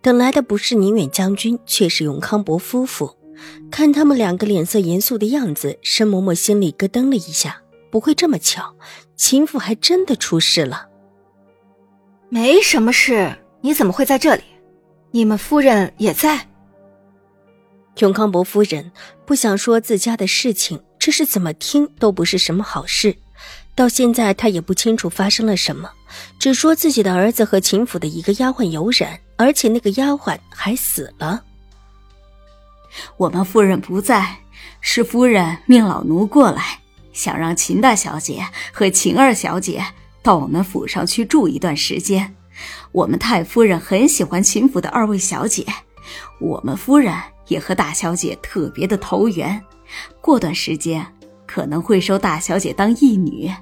等来的不是宁远将军，却是永康伯夫妇。看他们两个脸色严肃的样子，申嬷嬷心里咯噔了一下。不会这么巧，秦府还真的出事了？没什么事，你怎么会在这里？你们夫人也在。永康伯夫人不想说自家的事情，这是怎么听都不是什么好事。到现在，她也不清楚发生了什么，只说自己的儿子和秦府的一个丫鬟有染，而且那个丫鬟还死了。我们夫人不在，是夫人命老奴过来，想让秦大小姐和秦二小姐到我们府上去住一段时间。我们太夫人很喜欢秦府的二位小姐，我们夫人也和大小姐特别的投缘。过段时间。可能会收大小姐当义女。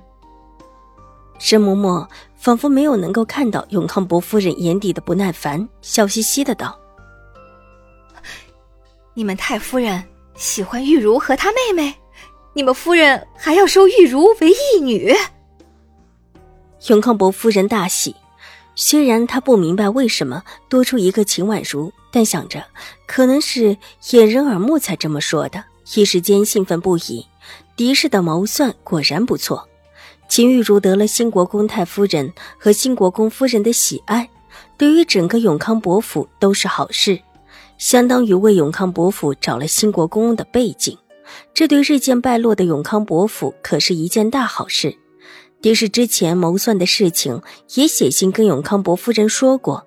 申嬷嬷仿佛没有能够看到永康伯夫人眼底的不耐烦，笑嘻嘻的道：“你们太夫人喜欢玉茹和她妹妹，你们夫人还要收玉茹为义女。”永康伯夫人大喜，虽然他不明白为什么多出一个秦婉如，但想着可能是掩人耳目才这么说的，一时间兴奋不已。狄氏的谋算果然不错，秦玉茹得了新国公太夫人和新国公夫人的喜爱，对于整个永康伯府都是好事，相当于为永康伯府找了新国公的背景，这对日渐败落的永康伯府可是一件大好事。狄氏之前谋算的事情也写信跟永康伯夫人说过，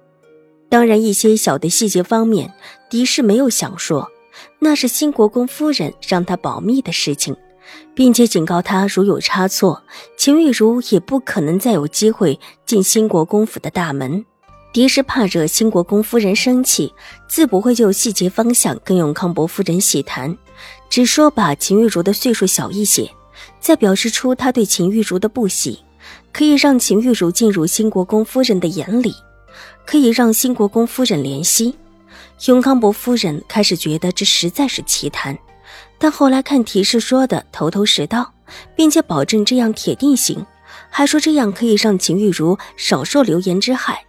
当然一些小的细节方面，狄氏没有想说，那是新国公夫人让他保密的事情。并且警告他，如有差错，秦玉茹也不可能再有机会进兴国公府的大门。狄氏怕惹兴国公夫人生气，自不会就细节方向跟永康伯夫人细谈，只说把秦玉茹的岁数小一些，再表示出他对秦玉茹的不喜，可以让秦玉茹进入兴国公夫人的眼里，可以让兴国公夫人怜惜。永康伯夫人开始觉得这实在是奇谈。但后来看提示说的头头是道，并且保证这样铁定行，还说这样可以让秦玉茹少受流言之害，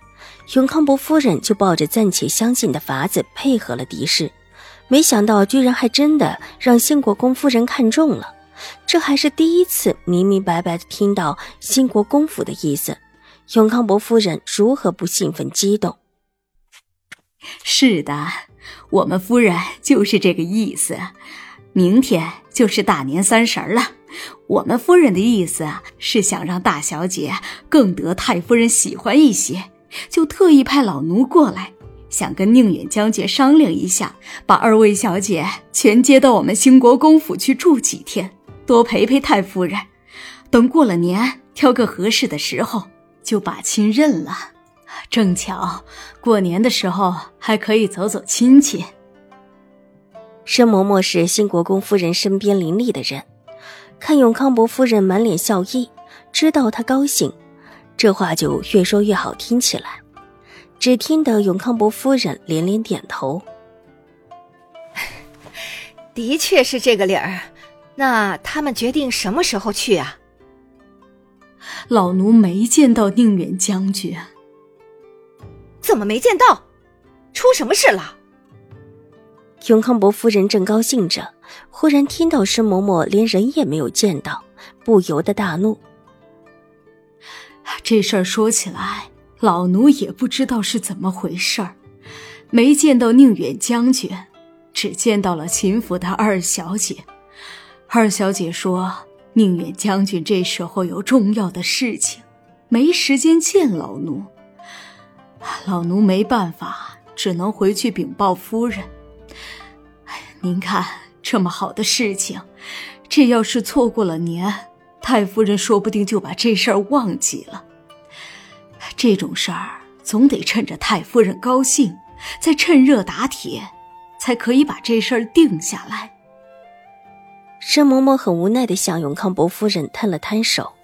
永康伯夫人就抱着暂且相信的法子配合了狄氏，没想到居然还真的让兴国公夫人看中了，这还是第一次明明白白的听到兴国公府的意思，永康伯夫人如何不兴奋激动？是的，我们夫人就是这个意思。明天就是大年三十了，我们夫人的意思是想让大小姐更得太夫人喜欢一些，就特意派老奴过来，想跟宁远将军商量一下，把二位小姐全接到我们兴国公府去住几天，多陪陪太夫人。等过了年，挑个合适的时候就把亲认了，正巧过年的时候还可以走走亲戚。申嬷嬷是新国公夫人身边伶俐的人，看永康伯夫人满脸笑意，知道她高兴，这话就越说越好听起来。只听得永康伯夫人连连点头，的确是这个理儿。那他们决定什么时候去啊？老奴没见到宁远将军，怎么没见到？出什么事了？永康伯夫人正高兴着，忽然听到申嬷嬷连人也没有见到，不由得大怒。这事儿说起来，老奴也不知道是怎么回事儿，没见到宁远将军，只见到了秦府的二小姐。二小姐说，宁远将军这时候有重要的事情，没时间见老奴。老奴没办法，只能回去禀报夫人。您看，这么好的事情，这要是错过了年，太夫人说不定就把这事儿忘记了。这种事儿总得趁着太夫人高兴，再趁热打铁，才可以把这事儿定下来。申嬷嬷很无奈的向永康伯夫人摊了摊手：“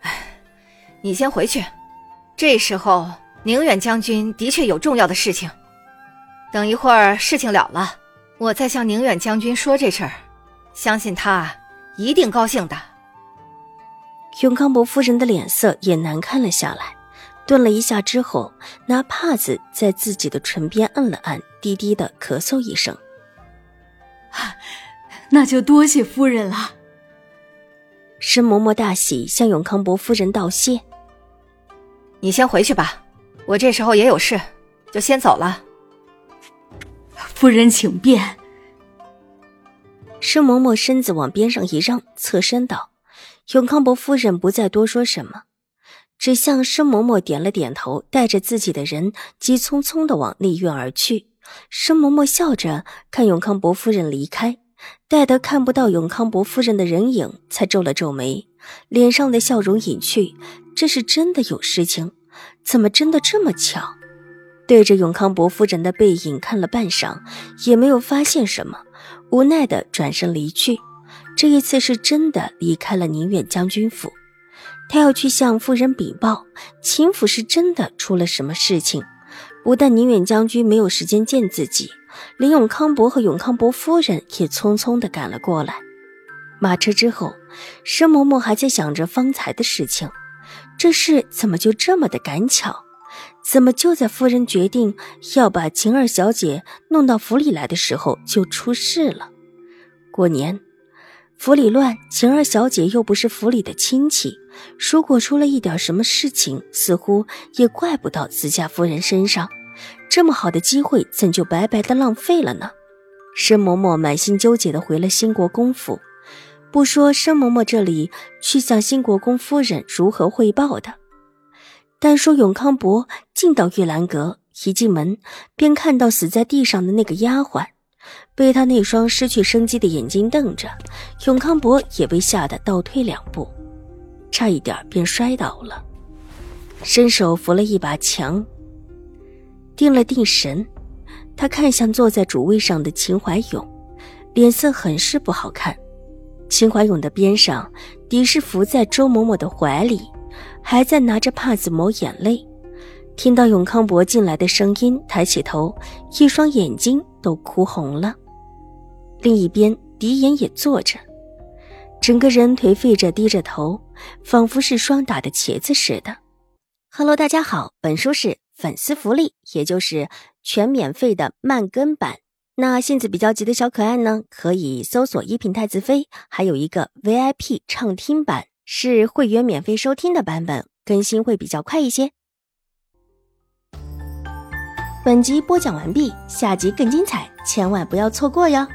哎，你先回去。这时候，宁远将军的确有重要的事情。等一会儿事情了了，我再向宁远将军说这事儿，相信他一定高兴的。”永康伯夫人的脸色也难看了下来，顿了一下之后，拿帕子在自己的唇边按了按，低低的咳嗽一声：“ 那就多谢夫人了。”申嬷嬷大喜，向永康伯夫人道谢：“你先回去吧，我这时候也有事，就先走了。”夫人请便。申嬷嬷身子往边上一让，侧身道。永康伯夫人不再多说什么，只向申嬷嬷点了点头，带着自己的人急匆匆的往内院而去。申嬷嬷笑着看永康伯夫人离开，待得看不到永康伯夫人的人影，才皱了皱眉，脸上的笑容隐去。这是真的有事情？怎么真的这么巧？对着永康伯夫人的背影看了半晌，也没有发现什么，无奈的转身离去。这一次是真的离开了宁远将军府，他要去向夫人禀报，秦府是真的出了什么事情。不但宁远将军没有时间见自己，连永康伯和永康伯夫人也匆匆的赶了过来。马车之后，申嬷嬷还在想着方才的事情，这事怎么就这么的赶巧？怎么就在夫人决定要把晴儿小姐弄到府里来的时候就出事了？过年。府里乱，晴儿小姐又不是府里的亲戚，如果出了一点什么事情，似乎也怪不到自家夫人身上。这么好的机会，怎就白白的浪费了呢？申嬷嬷满心纠结的回了兴国公府，不说申嬷嬷这里去向兴国公夫人如何汇报的，单说永康伯进到玉兰阁，一进门便看到死在地上的那个丫鬟。被他那双失去生机的眼睛瞪着，永康伯也被吓得倒退两步，差一点便摔倒了，伸手扶了一把墙，定了定神。他看向坐在主位上的秦怀勇，脸色很是不好看。秦怀勇的边上，狄氏伏在周嬷嬷的怀里，还在拿着帕子抹眼泪。听到永康伯进来的声音，抬起头，一双眼睛都哭红了。另一边，狄言也坐着，整个人颓废着，低着头，仿佛是霜打的茄子似的。Hello，大家好，本书是粉丝福利，也就是全免费的慢更版。那性子比较急的小可爱呢，可以搜索“一品太子妃”，还有一个 VIP 畅听版，是会员免费收听的版本，更新会比较快一些。本集播讲完毕，下集更精彩，千万不要错过哟！